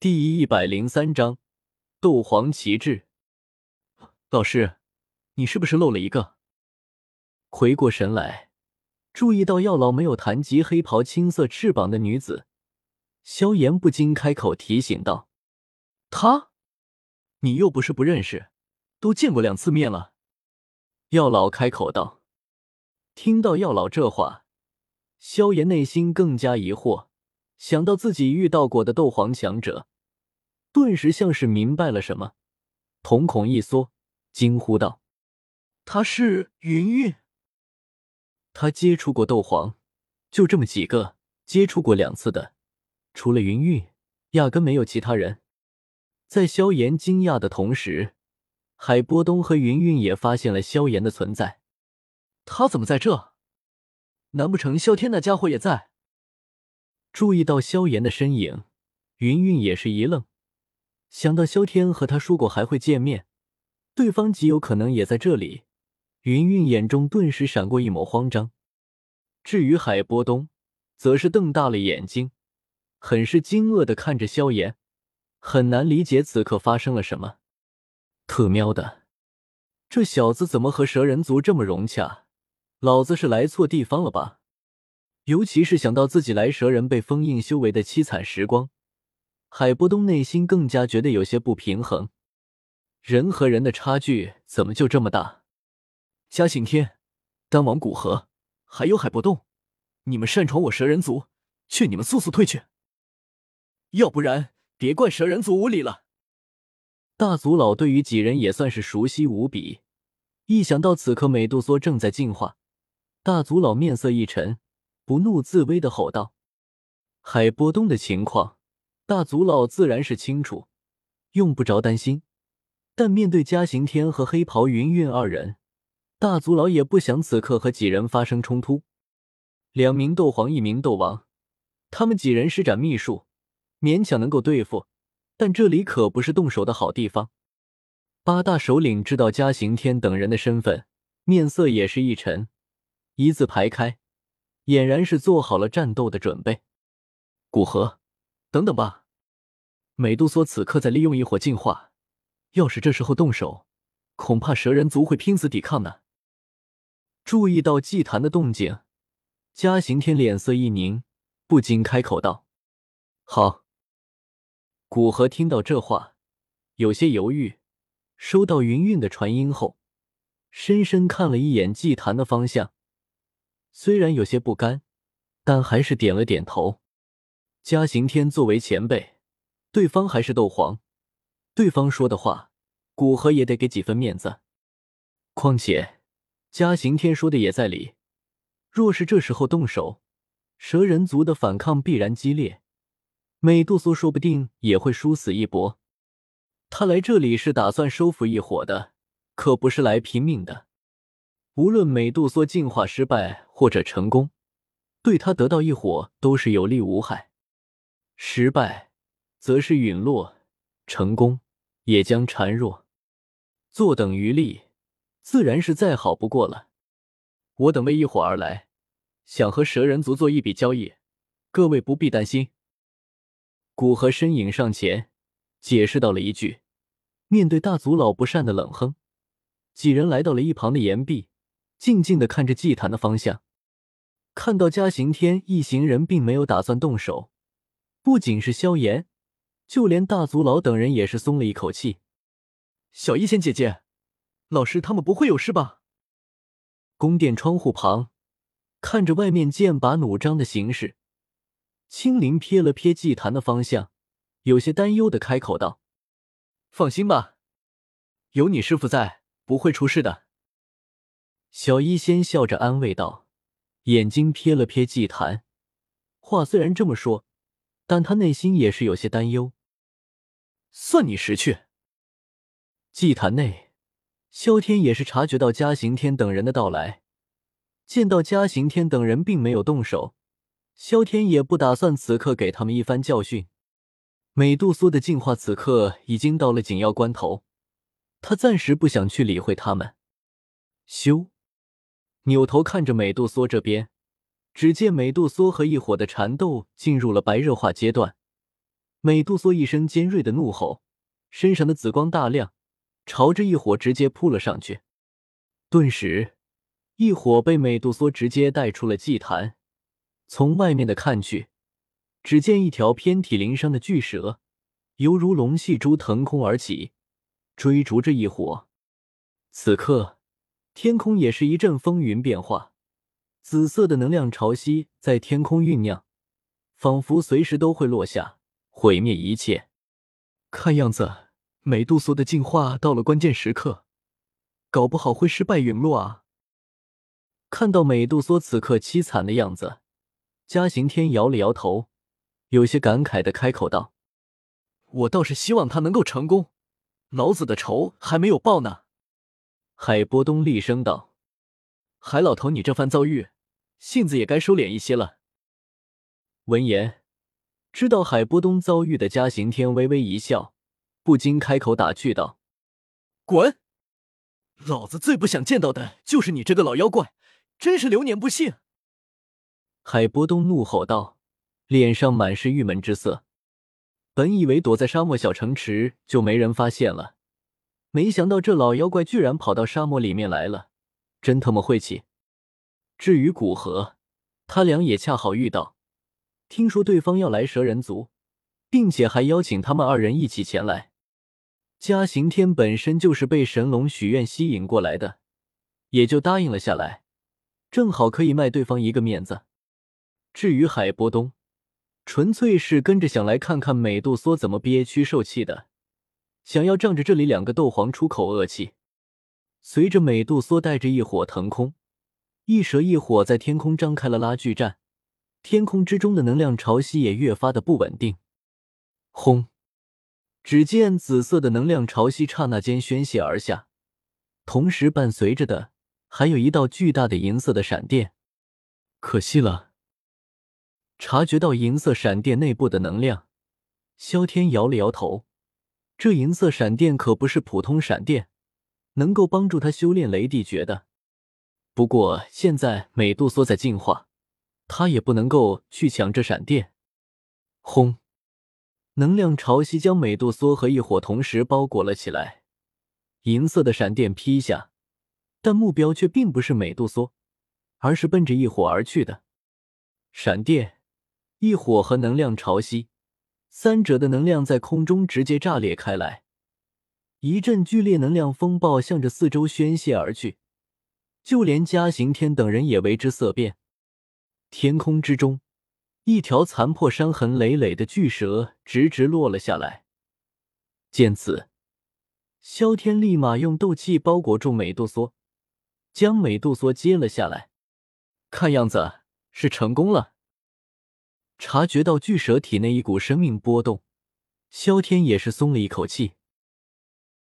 第一百零三章斗皇旗帜。老师，你是不是漏了一个？回过神来，注意到药老没有谈及黑袍青色翅膀的女子，萧炎不禁开口提醒道：“她，你又不是不认识，都见过两次面了。”药老开口道。听到药老这话，萧炎内心更加疑惑。想到自己遇到过的斗皇强者，顿时像是明白了什么，瞳孔一缩，惊呼道：“他是云云。”他接触过斗皇，就这么几个，接触过两次的，除了云云，压根没有其他人。在萧炎惊讶的同时，海波东和云云也发现了萧炎的存在。他怎么在这？难不成萧天那家伙也在？注意到萧炎的身影，云云也是一愣，想到萧天和他说过还会见面，对方极有可能也在这里，云云眼中顿时闪过一抹慌张。至于海波东，则是瞪大了眼睛，很是惊愕的看着萧炎，很难理解此刻发生了什么。特喵的，这小子怎么和蛇人族这么融洽？老子是来错地方了吧？尤其是想到自己来蛇人被封印修为的凄惨时光，海波东内心更加觉得有些不平衡。人和人的差距怎么就这么大？嘉刑天、丹王古河，还有海波东，你们擅闯我蛇人族，劝你们速速退去，要不然别怪蛇人族无礼了。大族老对于几人也算是熟悉无比，一想到此刻美杜莎正在进化，大族老面色一沉。不怒自威的吼道：“海波东的情况，大族老自然是清楚，用不着担心。但面对嘉刑天和黑袍云韵二人，大族老也不想此刻和几人发生冲突。两名斗皇，一名斗王，他们几人施展秘术，勉强能够对付，但这里可不是动手的好地方。八大首领知道嘉刑天等人的身份，面色也是一沉，一字排开。”俨然是做好了战斗的准备。古河，等等吧！美杜莎此刻在利用异火进化，要是这时候动手，恐怕蛇人族会拼死抵抗呢。注意到祭坛的动静，嘉刑天脸色一凝，不禁开口道：“好。”古河听到这话，有些犹豫，收到云韵的传音后，深深看了一眼祭坛的方向。虽然有些不甘，但还是点了点头。嘉刑天作为前辈，对方还是斗皇，对方说的话，古河也得给几分面子。况且嘉刑天说的也在理，若是这时候动手，蛇人族的反抗必然激烈，美杜莎说不定也会殊死一搏。他来这里是打算收服一伙的，可不是来拼命的。无论美杜莎进化失败或者成功，对他得到一火都是有利无害。失败，则是陨落；成功，也将孱弱。坐等余力，自然是再好不过了。我等为一伙而来，想和蛇人族做一笔交易，各位不必担心。古河身影上前，解释到了一句。面对大族老不善的冷哼，几人来到了一旁的岩壁。静静的看着祭坛的方向，看到嘉刑天一行人并没有打算动手，不仅是萧炎，就连大族老等人也是松了一口气。小医仙姐姐，老师他们不会有事吧？宫殿窗户旁，看着外面剑拔弩张的形势，青灵瞥了瞥祭坛的方向，有些担忧的开口道：“放心吧，有你师傅在，不会出事的。”小医仙笑着安慰道，眼睛瞥了瞥祭坛。话虽然这么说，但他内心也是有些担忧。算你识趣。祭坛内，萧天也是察觉到嘉刑天等人的到来，见到嘉刑天等人并没有动手，萧天也不打算此刻给他们一番教训。美杜莎的进化此刻已经到了紧要关头，他暂时不想去理会他们。修。扭头看着美杜莎这边，只见美杜莎和异火的缠斗进入了白热化阶段，美杜莎一声尖锐的怒吼，身上的紫光大亮，朝着异火直接扑了上去。顿时，异火被美杜莎直接带出了祭坛。从外面的看去，只见一条遍体鳞伤的巨蛇，犹如龙戏珠腾空而起，追逐着异火。此刻，天空也是一阵风云变化，紫色的能量潮汐在天空酝酿，仿佛随时都会落下。毁灭一切，看样子美杜莎的进化到了关键时刻，搞不好会失败陨落啊！看到美杜莎此刻凄惨的样子，嘉刑天摇了摇头，有些感慨的开口道：“我倒是希望他能够成功，老子的仇还没有报呢。”海波东厉声道：“海老头，你这番遭遇，性子也该收敛一些了。”闻言。知道海波东遭遇的嘉刑天微微一笑，不禁开口打趣道：“滚！老子最不想见到的就是你这个老妖怪，真是流年不幸！”海波东怒吼道，脸上满是郁闷之色。本以为躲在沙漠小城池就没人发现了，没想到这老妖怪居然跑到沙漠里面来了，真他妈晦气！至于古河，他俩也恰好遇到。听说对方要来蛇人族，并且还邀请他们二人一起前来。嘉刑天本身就是被神龙许愿吸引过来的，也就答应了下来，正好可以卖对方一个面子。至于海波东，纯粹是跟着想来看看美杜莎怎么憋屈受气的，想要仗着这里两个斗皇出口恶气。随着美杜莎带着一火腾空，一蛇一火在天空张开了拉锯战。天空之中的能量潮汐也越发的不稳定。轰！只见紫色的能量潮汐刹那间宣泄而下，同时伴随着的还有一道巨大的银色的闪电。可惜了。察觉到银色闪电内部的能量，萧天摇了摇头。这银色闪电可不是普通闪电，能够帮助他修炼雷帝诀的。不过现在美杜莎在进化。他也不能够去抢这闪电。轰！能量潮汐将美杜莎和异火同时包裹了起来，银色的闪电劈下，但目标却并不是美杜莎，而是奔着异火而去的。闪电、异火和能量潮汐三者的能量在空中直接炸裂开来，一阵剧烈能量风暴向着四周宣泄而去，就连嘉刑天等人也为之色变。天空之中，一条残破伤痕累累的巨蛇直直落了下来。见此，萧天立马用斗气包裹住美杜莎，将美杜莎接了下来。看样子是成功了。察觉到巨蛇体内一股生命波动，萧天也是松了一口气。